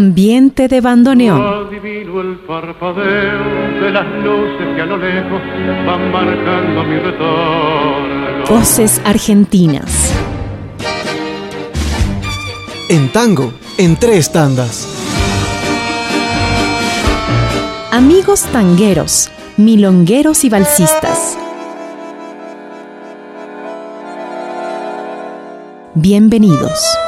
ambiente de bandoneón. Adivino el parpadeo de las luces que a lo lejos van marcando mi retorno. Voces argentinas. En tango, en tres tandas. Amigos tangueros, milongueros y balsistas. Bienvenidos.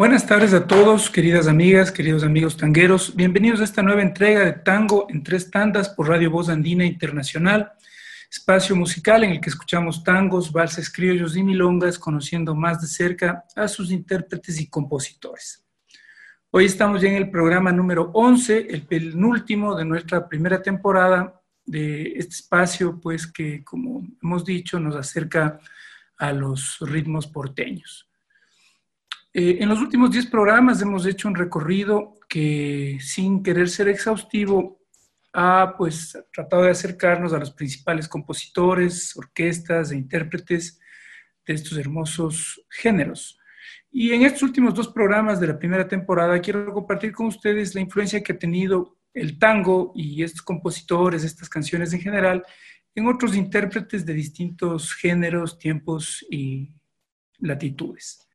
Buenas tardes a todos, queridas amigas, queridos amigos tangueros. Bienvenidos a esta nueva entrega de Tango en tres tandas por Radio Voz Andina Internacional, espacio musical en el que escuchamos tangos, valses criollos y milongas, conociendo más de cerca a sus intérpretes y compositores. Hoy estamos ya en el programa número 11, el penúltimo de nuestra primera temporada de este espacio, pues que, como hemos dicho, nos acerca a los ritmos porteños. Eh, en los últimos 10 programas hemos hecho un recorrido que, sin querer ser exhaustivo, ha pues tratado de acercarnos a los principales compositores, orquestas e intérpretes de estos hermosos géneros. Y en estos últimos dos programas de la primera temporada quiero compartir con ustedes la influencia que ha tenido el tango y estos compositores, estas canciones en general, en otros intérpretes de distintos géneros, tiempos y latitudes.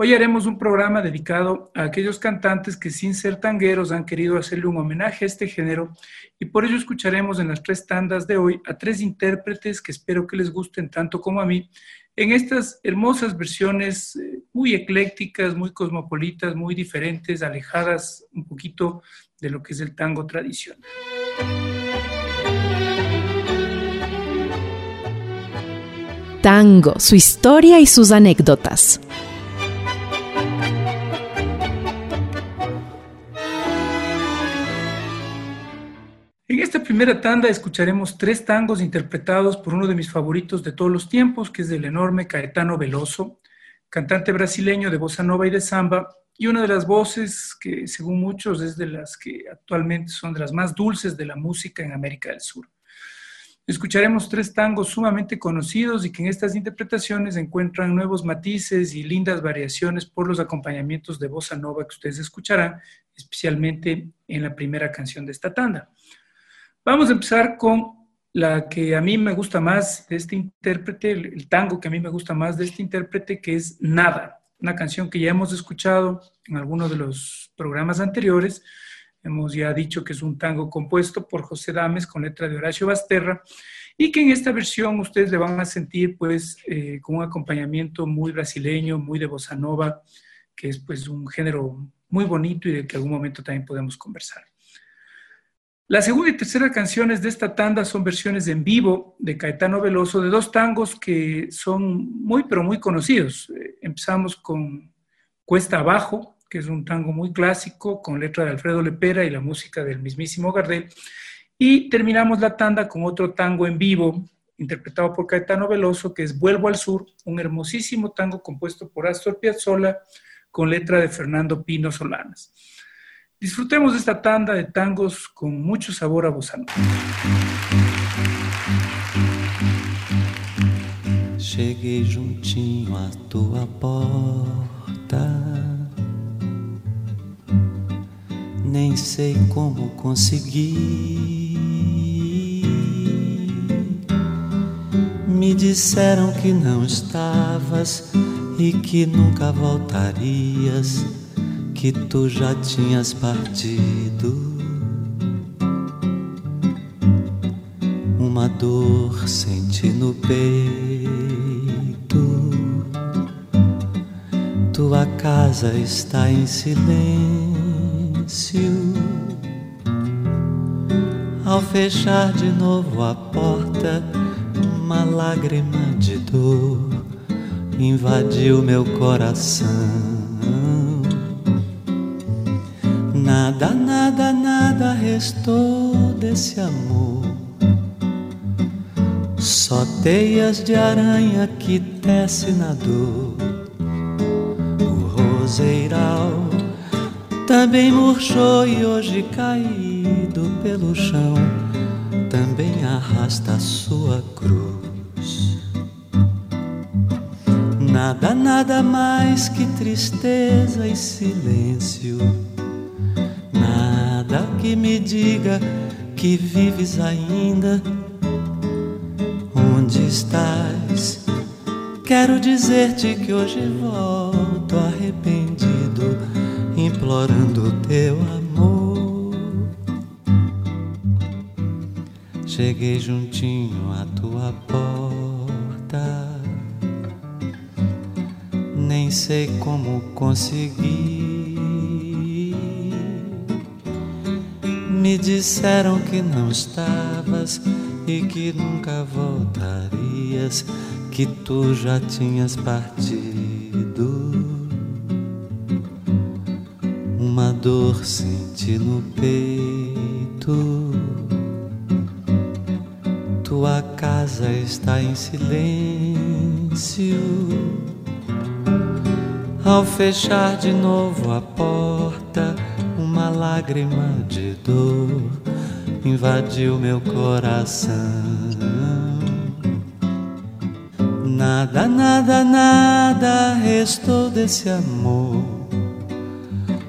Hoy haremos un programa dedicado a aquellos cantantes que sin ser tangueros han querido hacerle un homenaje a este género y por ello escucharemos en las tres tandas de hoy a tres intérpretes que espero que les gusten tanto como a mí en estas hermosas versiones eh, muy eclécticas, muy cosmopolitas, muy diferentes, alejadas un poquito de lo que es el tango tradicional. Tango, su historia y sus anécdotas. En esta primera tanda escucharemos tres tangos interpretados por uno de mis favoritos de todos los tiempos, que es el enorme Caetano Veloso, cantante brasileño de bossa nova y de samba, y una de las voces que según muchos es de las que actualmente son de las más dulces de la música en América del Sur. Escucharemos tres tangos sumamente conocidos y que en estas interpretaciones encuentran nuevos matices y lindas variaciones por los acompañamientos de bossa nova que ustedes escucharán, especialmente en la primera canción de esta tanda. Vamos a empezar con la que a mí me gusta más de este intérprete, el tango que a mí me gusta más de este intérprete, que es Nada una canción que ya hemos escuchado en algunos de los programas anteriores. Hemos ya dicho que es un tango compuesto por José Dames con letra de Horacio Basterra y que en esta versión ustedes le van a sentir pues eh, con un acompañamiento muy brasileño, muy de bossa nova, que es pues un género muy bonito y del que algún momento también podemos conversar. La segunda y tercera canciones de esta tanda son versiones en vivo de Caetano Veloso de dos tangos que son muy, pero muy conocidos. Eh, empezamos con Cuesta Abajo, que es un tango muy clásico con letra de Alfredo Lepera y la música del mismísimo Gardel. Y terminamos la tanda con otro tango en vivo interpretado por Caetano Veloso, que es Vuelvo al Sur, un hermosísimo tango compuesto por Astor Piazzolla con letra de Fernando Pino Solanas. Disfrutemos esta tanda de tangos con mucho sabor a bossa Cheguei juntinho à tua porta. Nem sei como consegui. Me disseram que não estavas e que nunca voltarias que tu já tinhas partido. Uma dor senti no peito. Tua casa está em silêncio. Ao fechar de novo a porta, uma lágrima de dor invadiu meu coração. Nada, nada, nada restou desse amor. Só teias de aranha que tece na dor. O roseiral também murchou e hoje caído pelo chão também arrasta a sua cruz. Nada, nada mais que tristeza e silêncio. Que me diga que vives ainda. Onde estás? Quero dizer-te que hoje volto arrependido, implorando teu amor. Cheguei juntinho à tua porta nem sei como consegui. Me disseram que não estavas e que nunca voltarias, que tu já tinhas partido. Uma dor senti no peito. Tua casa está em silêncio ao fechar de novo a porta, uma lágrima de dor invadiu meu coração. Nada, nada, nada restou desse amor.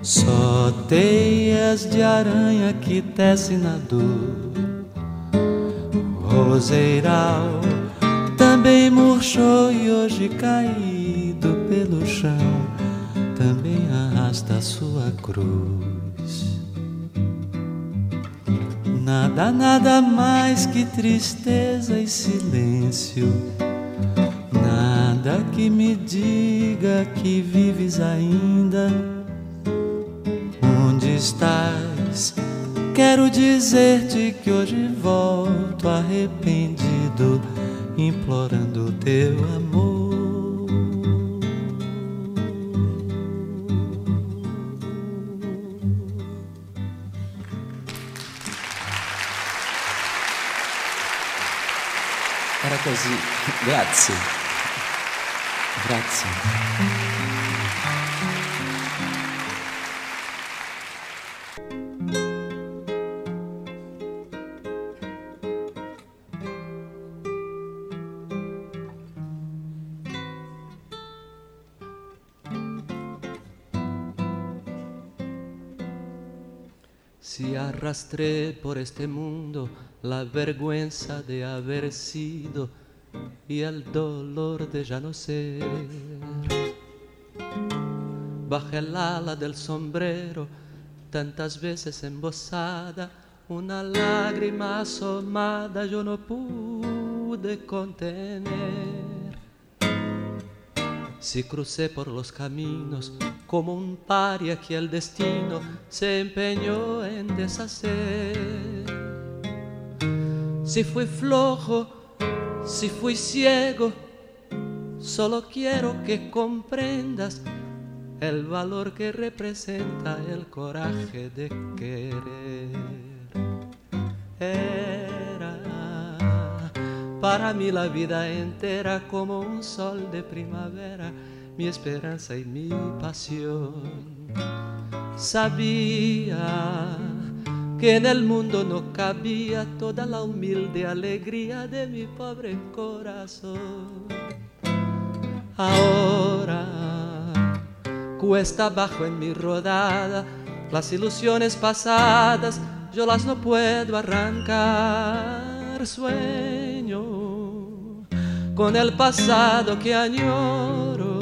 Só teias de aranha que tece na dor. Roseiral também murchou e hoje caído pelo chão também arrasta sua cruz. Nada, nada mais que tristeza e silêncio. Nada que me diga que vives ainda. Onde estás? Quero dizer-te que hoje volto arrependido, implorando teu amor. Così. Grazie. Grazie. Por este mundo la vergüenza de haber sido y el dolor de ya no ser. Bajo el ala del sombrero, tantas veces embosada, una lágrima asomada yo no pude contener. Si crucé por los caminos como un paria que el destino se empeñó en deshacer si fui flojo, si fui ciego, solo quiero que comprendas el valor que representa el coraje de querer. Era para mí la vida entera como un sol de primavera, mi esperanza y mi pasión. Sabía que en el mundo no cabía toda la humilde alegría de mi pobre corazón. Ahora cuesta abajo en mi rodada, las ilusiones pasadas yo las no puedo arrancar. Sueño con el pasado que añoro,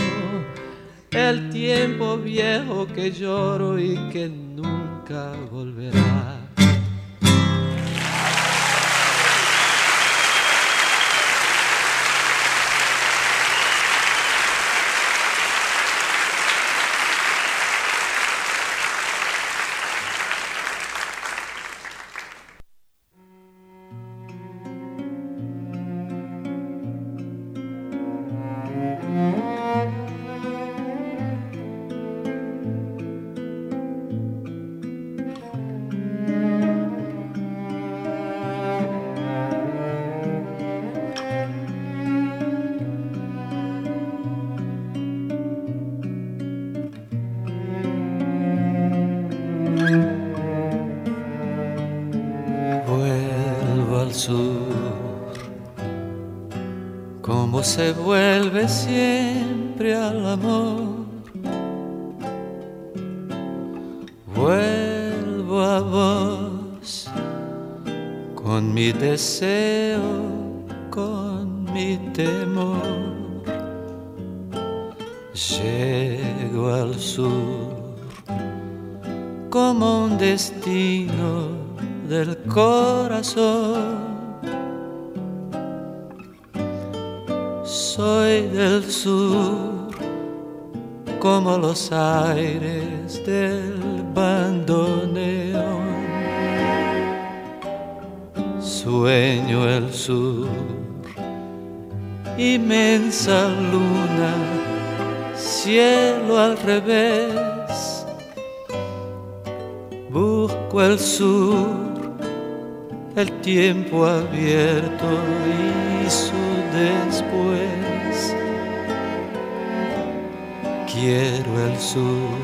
el tiempo viejo que lloro y que nunca volverá. Se vuelve siempre al amor. Vuelvo a vos con mi deseo, con mi temor. Llego al sur como un destino del corazón. Soy del sur como los aires del bandoneón. Sueño el sur, inmensa luna, cielo al revés. Busco el sur, el tiempo abierto y su después. Quiero el sur,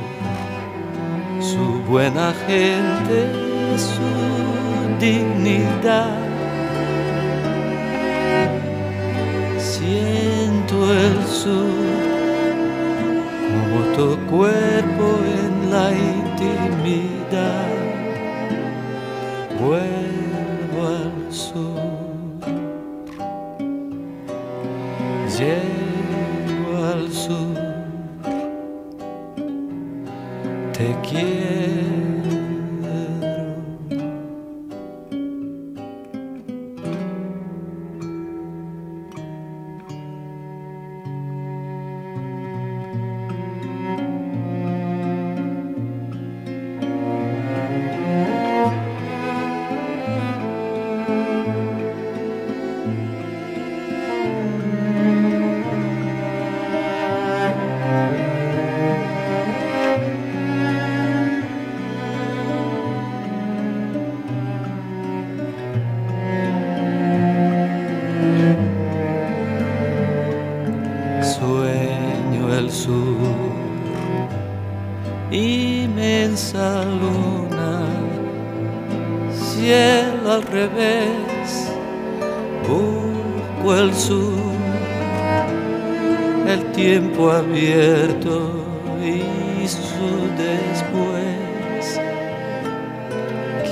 su buena gente, su dignidad. Siento el sur como tu cuerpo en la intimidad. Vuelvo al sur. llego te quiero.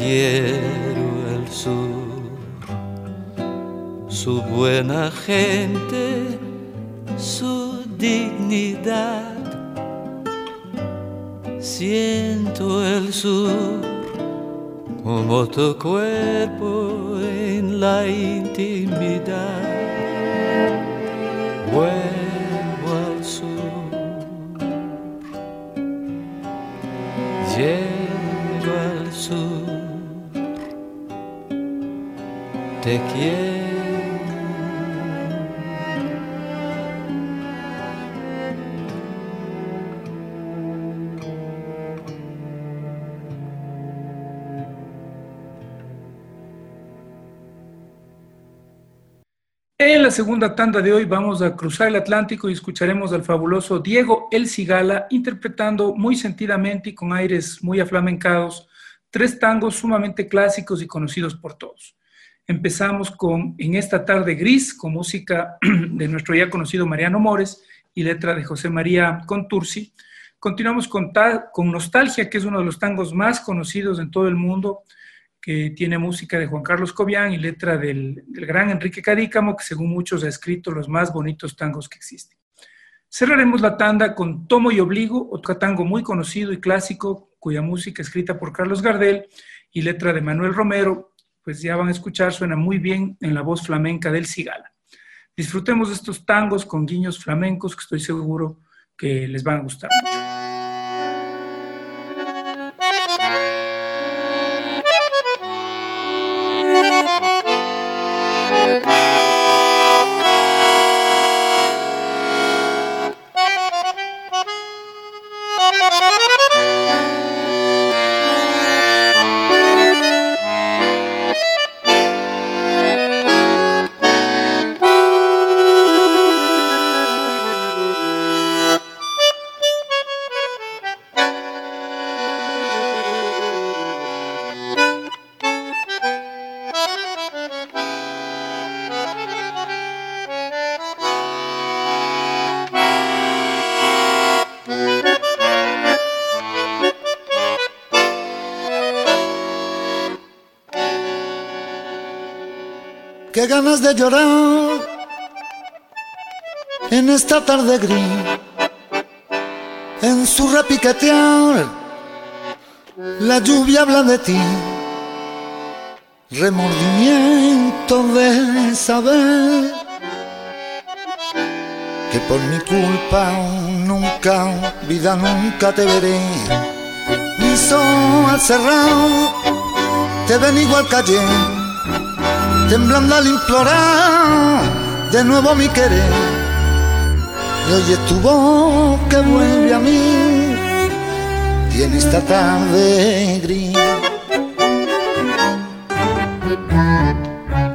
Quiero el sur, su buena gente, su dignidad. Siento el sur como tu cuerpo en la intimidad. La segunda tanda de hoy vamos a cruzar el Atlántico y escucharemos al fabuloso Diego El Cigala interpretando muy sentidamente y con aires muy aflamencados tres tangos sumamente clásicos y conocidos por todos. Empezamos con En esta tarde gris, con música de nuestro ya conocido Mariano Mores y letra de José María Contursi. Continuamos con, con Nostalgia, que es uno de los tangos más conocidos en todo el mundo, que tiene música de Juan Carlos Cobian y letra del, gran Enrique Cadícamo, que según muchos ha escrito los más bonitos tangos que existen. Cerraremos la tanda con Tomo y Obligo, otro tango muy conocido y clásico, cuya música escrita por Carlos Gardel y letra de Manuel Romero, pues ya van a escuchar, suena muy bien en la voz flamenca del Cigala. Disfrutemos de estos tangos con guiños flamencos que estoy seguro que les van a gustar mucho. Qué ganas de llorar en esta tarde gris, en su repiquetear, la lluvia habla de ti, remordimiento de saber que por mi culpa nunca, vida nunca te veré, mi sol al cerrado, te ven igual calle, temblando al implorar de nuevo mi querer. Y oye tu voz que vuelve a mí y en esta tarde gris.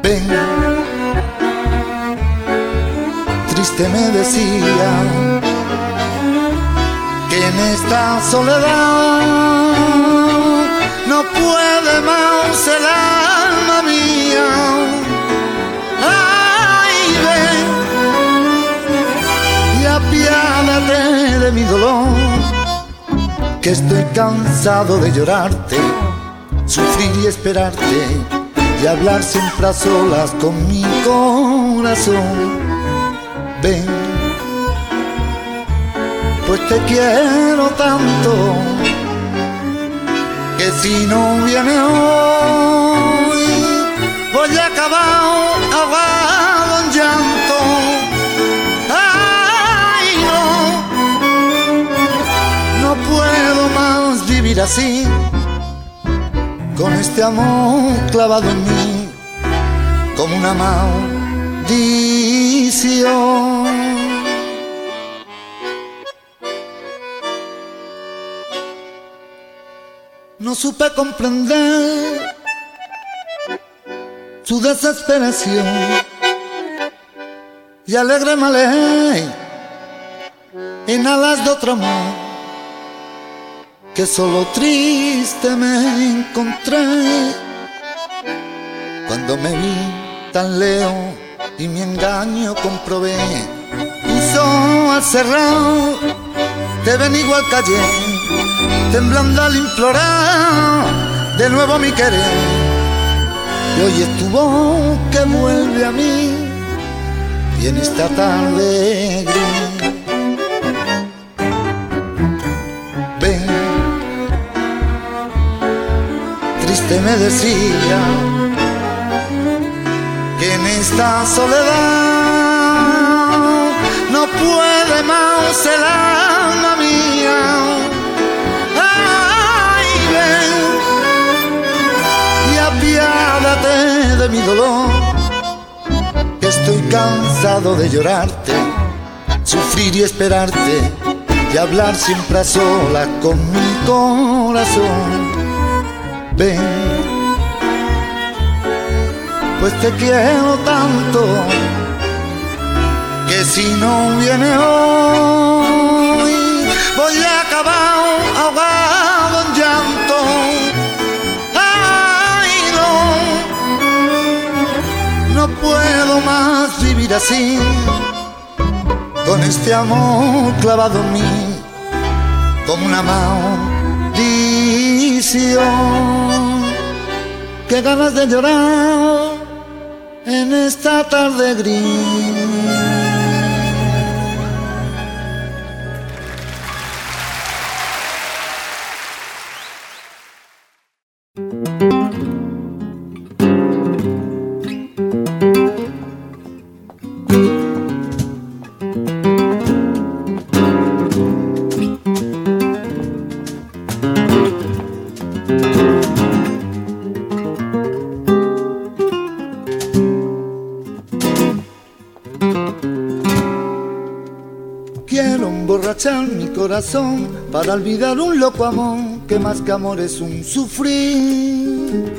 Ven triste me decía que en esta soledad no puede más el alma mía apiádate de mi dolor, que estoy cansado de llorarte, sufrir y esperarte, y hablar siempre a solas con mi corazón. Ven, pues te quiero tanto, si no viene hoy, voy a acabar ahogado en llanto puedo más vivir así, con este amor clavado en mí, como una maldición. No supe comprender su desesperación y alegre me en alas de otro amor que solo triste me encontré cuando me vi tan leo y mi engaño comprobé. Hizo al cerrado, te ven igual callé, temblando al implorar de nuevo mi querer. Y hoy es tu voz que vuelve a mí y en esta tarde gris Te me decía que en esta soledad no puede más el alma mía. De mi dolor, estoy cansado de llorarte, sufrir y esperarte y hablar siempre a solas con mi corazón. Ven, pues te quiero tanto que si no viene hoy voy a acabar ahogado puedo más vivir así, con este amor clavado en mí, como una maldición qué ganas de llorar en esta tarde gris. Para olvidar un loco amor que más que amor es un sufrir.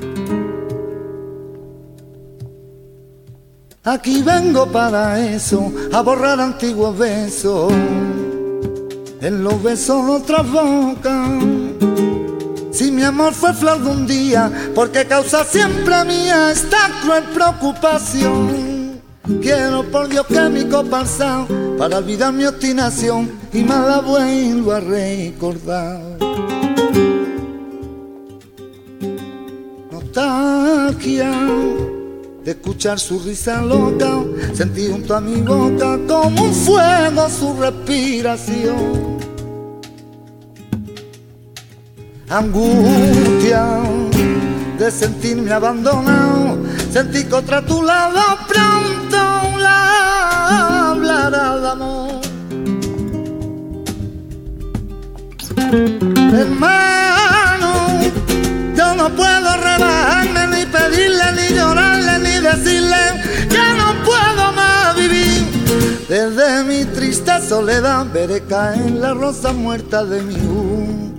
Aquí vengo para eso, a borrar antiguos besos. En los besos otra boca. Si mi amor fue flor de un día, porque causa siempre mía esta cruel preocupación. Quiero por Dios que mi copa para olvidar mi obstinación y más la vuelvo a recordar. Nostalgia de escuchar su risa loca, sentí junto a mi boca como un fuego su respiración. Angustia de sentirme abandonado, sentí que otra a tu lado de amor. Hermano, yo no puedo rebajarme ni pedirle ni llorarle ni decirle que no puedo más vivir. Desde mi triste soledad veré caer la rosa muerta de mi juventud.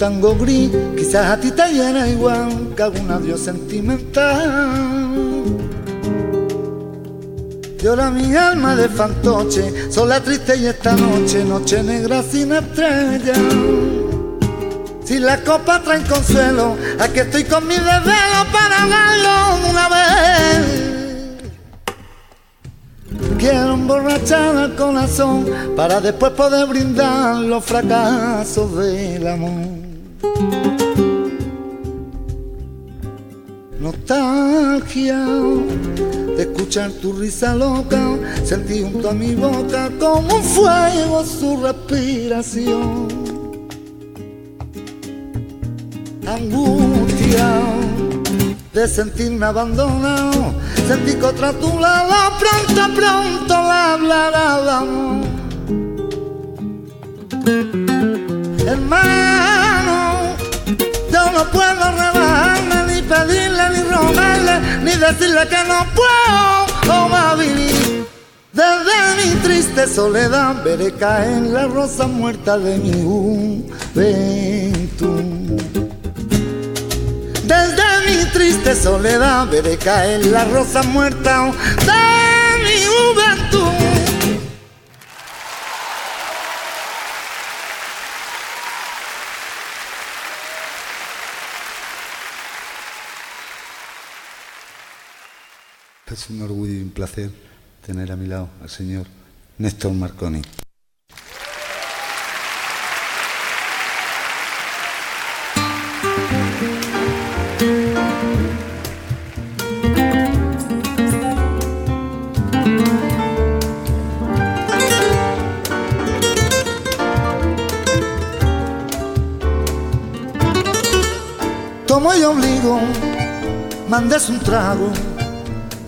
Tango gris, quizás a ti te llena igual que algún adiós sentimental. Llora mi alma de fantoche, sola triste y esta noche, noche negra sin estrella. Si la copa trae consuelo, aquí estoy con mi desvelo para hablarlo una vez. Quiero emborrachar al corazón para después poder brindar los fracasos del amor. Nostalgia de escuchar tu risa loca, sentí junto a mi boca como un fuego su respiración. Angustia de sentirme abandonado sentí que otra tu lado pronto, pronto la hablará Hermano, yo no puedo ni pedirle, ni rogarle, ni decirle que no puedo más vivir. Desde mi triste soledad veré caer la rosa muerta de mi juventud. Desde mi triste soledad veré caer la rosa muerta de mi juventud. Es un orgullo y un placer tener a mi lado al señor Néstor Marconi. Como yo obligo, mandes un trago,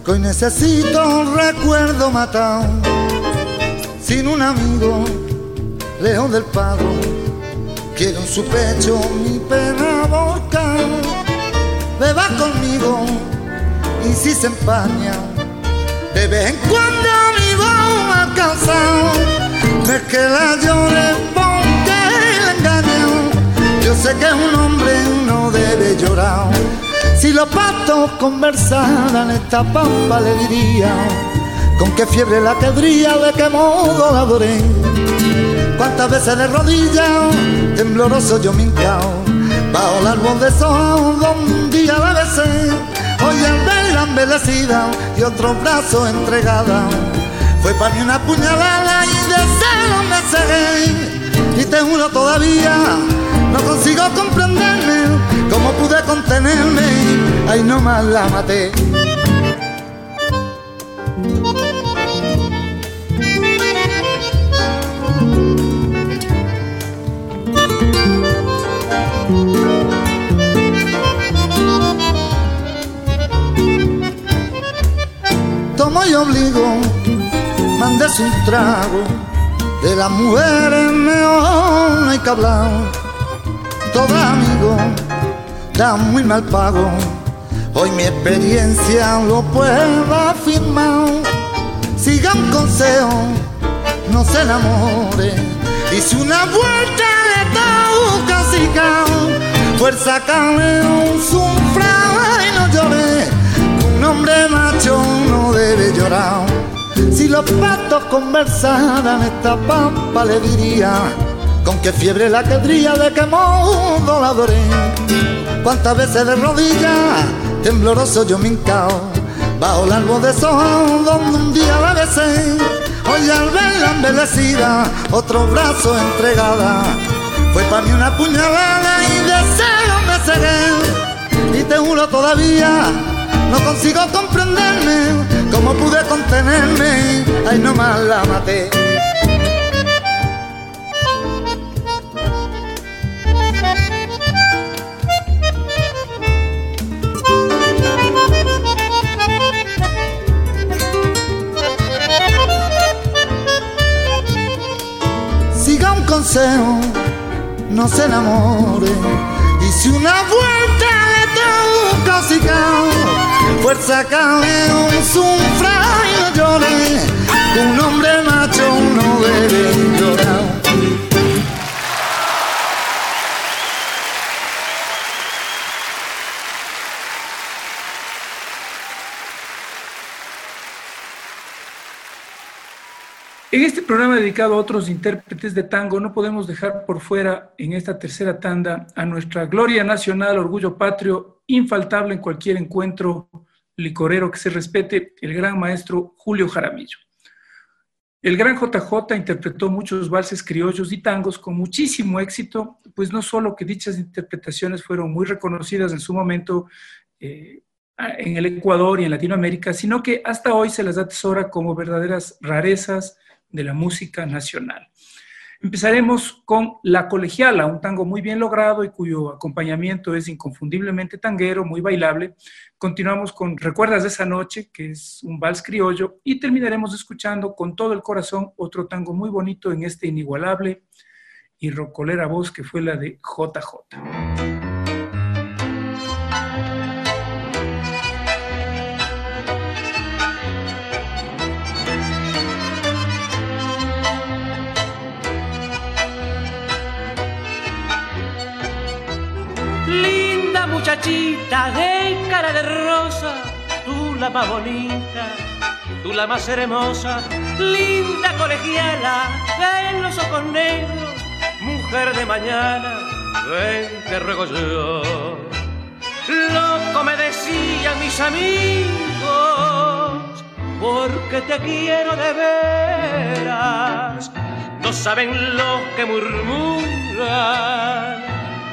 que hoy necesito un recuerdo matado. Sin un amigo, lejos del pago, quiero en su pecho mi pena volcar. Beba conmigo y si se empaña, de vez en cuando mi voz alcanza, ves que la llore porque la engaño. Yo sé que un hombre no debe llorar. Si los patos conversaran esta pampa le diría con qué fiebre la quebría, de qué modo la adoré. Cuántas veces de rodillas, tembloroso yo me hincao, bajo el árbol de sol un día la besé. Hoy al verla embellecida y otro brazo entregada, fue para mí una puñalada y de celo me cegué. Y te juro todavía no consigo comprenderme cómo pude contenerme, ahí nomás la maté. Tomo y obligo, mandes un trago. De las mujeres no hay que hablar. Todo amigo da muy mal pago. Hoy mi experiencia lo puedo afirmar. Siga un consejo, no se enamore. Hice una vuelta de toca Fuerza un sufra y no llore. Un hombre macho no debe llorar. Si los patos conversaran, esta pampa le diría con qué fiebre la quedría, de qué modo la adoré. Cuántas veces de rodillas, tembloroso yo me hincao, bajo el árbol de sol donde un día la besé. Hoy al verla embellecida, otro brazo entregada, fue para mí una puñalada y deseo me cegué. Y te juro todavía, no consigo comprenderme, cómo pude contenerme, ay nomás la maté. Consejo, no se enamore. Y si una vuelta le toca fuerza cale un sufrayo no llore. Un hombre macho no debe llorar. En este programa dedicado a otros intérpretes de tango, no podemos dejar por fuera en esta tercera tanda a nuestra gloria nacional, orgullo patrio, infaltable en cualquier encuentro licorero que se respete, el gran maestro Julio Jaramillo. El gran JJ interpretó muchos valses criollos y tangos con muchísimo éxito, pues no solo que dichas interpretaciones fueron muy reconocidas en su momento eh, en el Ecuador y en Latinoamérica, sino que hasta hoy se las atesora como verdaderas rarezas de la música nacional. Empezaremos con La Colegiala, un tango muy bien logrado y cuyo acompañamiento es inconfundiblemente tanguero, muy bailable. Continuamos con Recuerdas de esa noche, que es un vals criollo, y terminaremos escuchando con todo el corazón otro tango muy bonito en este inigualable y rocolera voz que fue la de JJ. Muchachita de cara de rosa, tú la más bonita, tú la más hermosa, linda colegiala de los ojos negros, mujer de mañana, ven te ruego yo. Loco me decían mis amigos, porque te quiero de veras, no saben lo que murmuran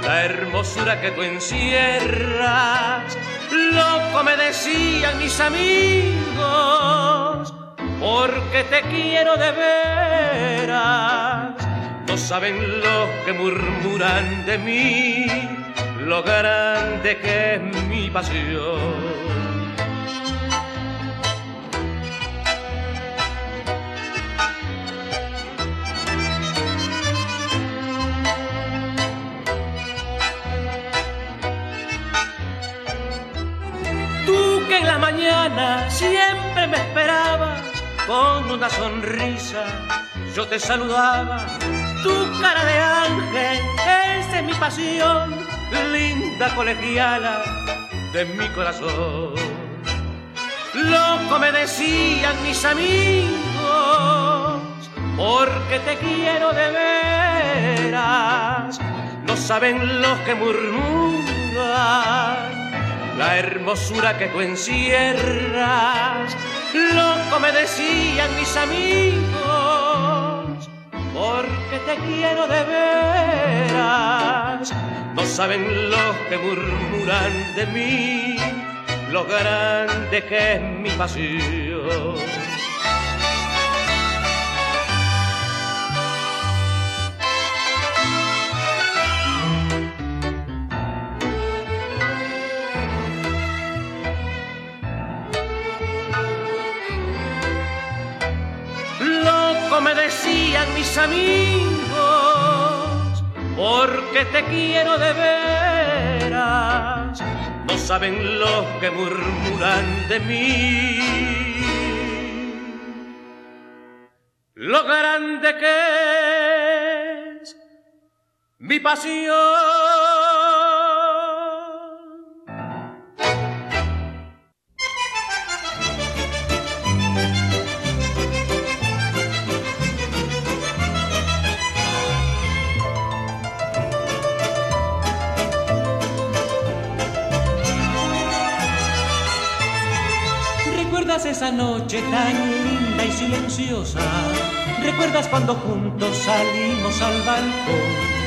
la hermosura que tú encierras. Loco me decían mis amigos, porque te quiero de veras. No saben lo que murmuran de mí, lo grande que es mi pasión. En la mañana siempre me esperabas con una sonrisa. Yo te saludaba, tu cara de ángel, esa es mi pasión, linda colegiala de mi corazón. Loco me decían mis amigos, porque te quiero de veras. No saben los que murmuran la hermosura que tú encierras. Loco me decían mis amigos, porque te quiero de veras. No saben los que murmuran de mí, lo grande que es mi pasión. Me decían mis amigos, porque te quiero de veras, no saben lo que murmuran de mí. Lo grande que es mi pasión. Tan linda y silenciosa. ¿Recuerdas cuando juntos salimos al balcón?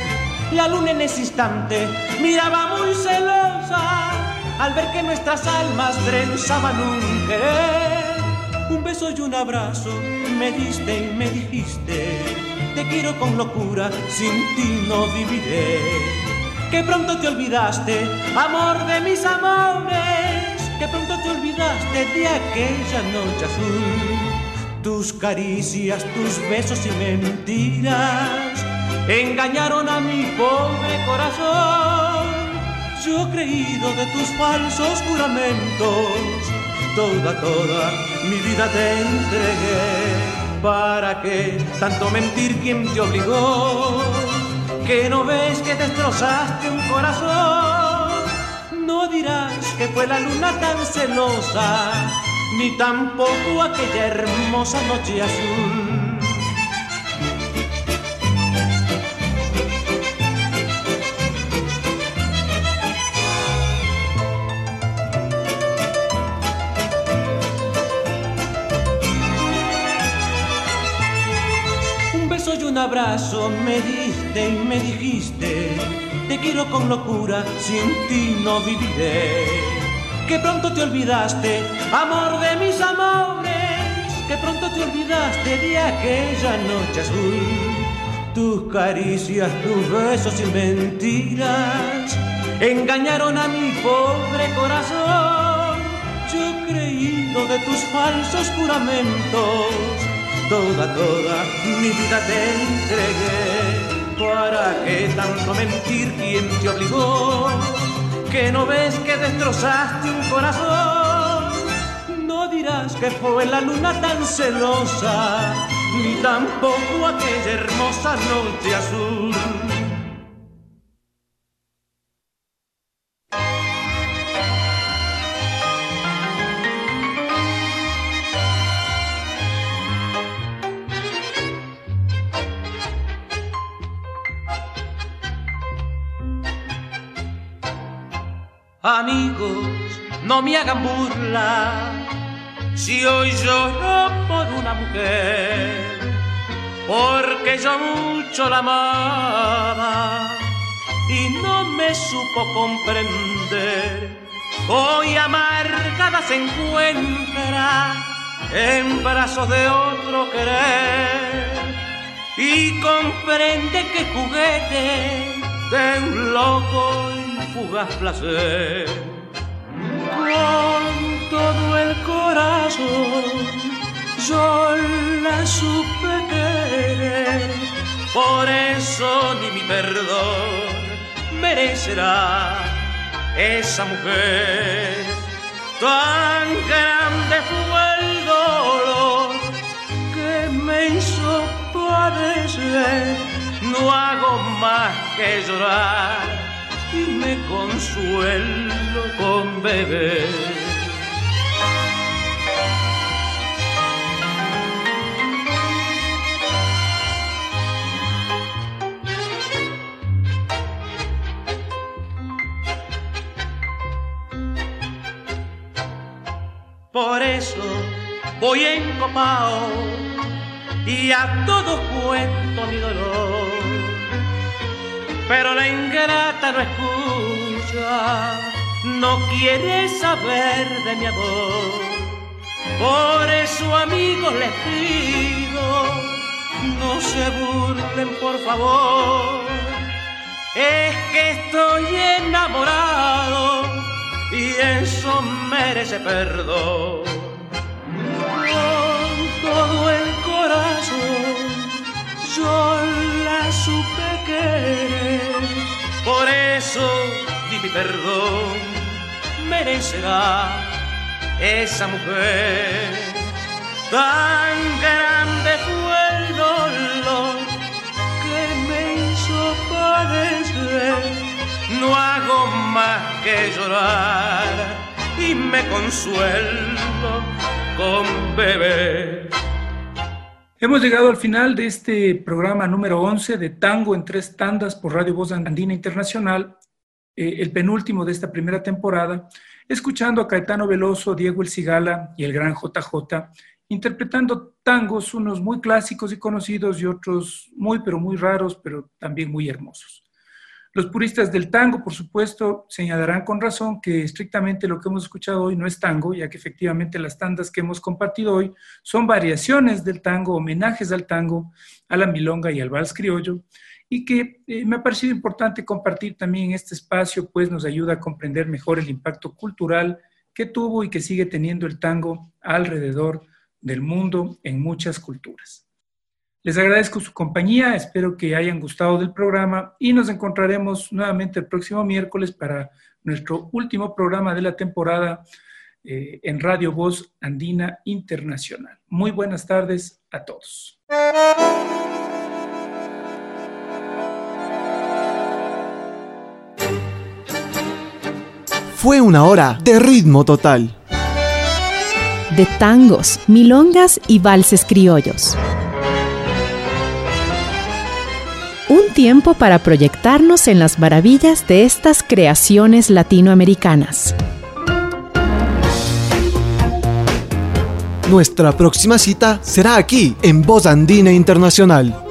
La luna en ese instante miraba muy celosa al ver que nuestras almas trenzaban un querer. Un beso y un abrazo me diste y me dijiste, te quiero con locura, sin ti no viviré. Que pronto te olvidaste, amor de mis amores, que pronto te olvidaste de aquella noche azul. Tus caricias, tus besos y mentiras engañaron a mi pobre corazón. Yo creído de tus falsos juramentos, toda, toda mi vida te entregué. ¿Para qué tanto mentir quien te obligó? Que no ves que destrozaste un corazón. Que fue la luna tan celosa, ni tampoco aquella hermosa noche azul. Un abrazo me diste y me dijiste, te quiero con locura, sin ti no viviré. Que pronto te olvidaste, amor de mis amores, que pronto te olvidaste de aquella noche azul. Tus caricias, tus besos y mentiras engañaron a mi pobre corazón. Yo creído de tus falsos juramentos toda, toda mi vida te entregué. ¿Para qué tanto mentir? ¿Quién te obligó? Que no ves que destrozaste un corazón. No dirás que fue la luna tan celosa, ni tampoco aquella hermosa noche azul no me hagan burla si hoy lloro por una mujer, porque yo mucho la amaba y no me supo comprender. Hoy amargada se encuentra en brazos de otro querer y comprende que juguete de un loco fugaz placer. Corazón yo la supe querer, por eso ni mi perdón merecerá esa mujer. Tan grande fue el dolor que me hizo padecer, no hago más que llorar y me consuelo con beber. Voy encopado y a todo cuento mi dolor pero la ingrata no escucha, no quiere saber de mi amor. Por eso amigos les pido, no se burlen por favor. Es que estoy enamorado y eso merece perdón. Yo la supe querer. Por eso di mi perdón, merecerá esa mujer. Tan grande fue el dolor que me hizo padecer. No hago más que llorar y me consuelo con beber. Hemos llegado al final de este programa número 11 de Tango en tres tandas por Radio Voz Andina Internacional, eh, el penúltimo de esta primera temporada, escuchando a Caetano Veloso, Diego El Cigala y el gran JJ, interpretando tangos, unos muy clásicos y conocidos y otros muy, pero muy raros, pero también muy hermosos. Los puristas del tango, por supuesto, señalarán con razón que estrictamente lo que hemos escuchado hoy no es tango, ya que efectivamente las tandas que hemos compartido hoy son variaciones del tango, homenajes al tango, a la milonga y al vals criollo, y que eh, me ha parecido importante compartir también este espacio, pues nos ayuda a comprender mejor el impacto cultural que tuvo y que sigue teniendo el tango alrededor del mundo en muchas culturas. Les agradezco su compañía, espero que hayan gustado del programa y nos encontraremos nuevamente el próximo miércoles para nuestro último programa de la temporada eh, en Radio Voz Andina Internacional. Muy buenas tardes a todos. Fue una hora de ritmo total. De tangos, milongas y valses criollos. Tiempo para proyectarnos en las maravillas de estas creaciones latinoamericanas. Nuestra próxima cita será aquí, en Voz Andina Internacional.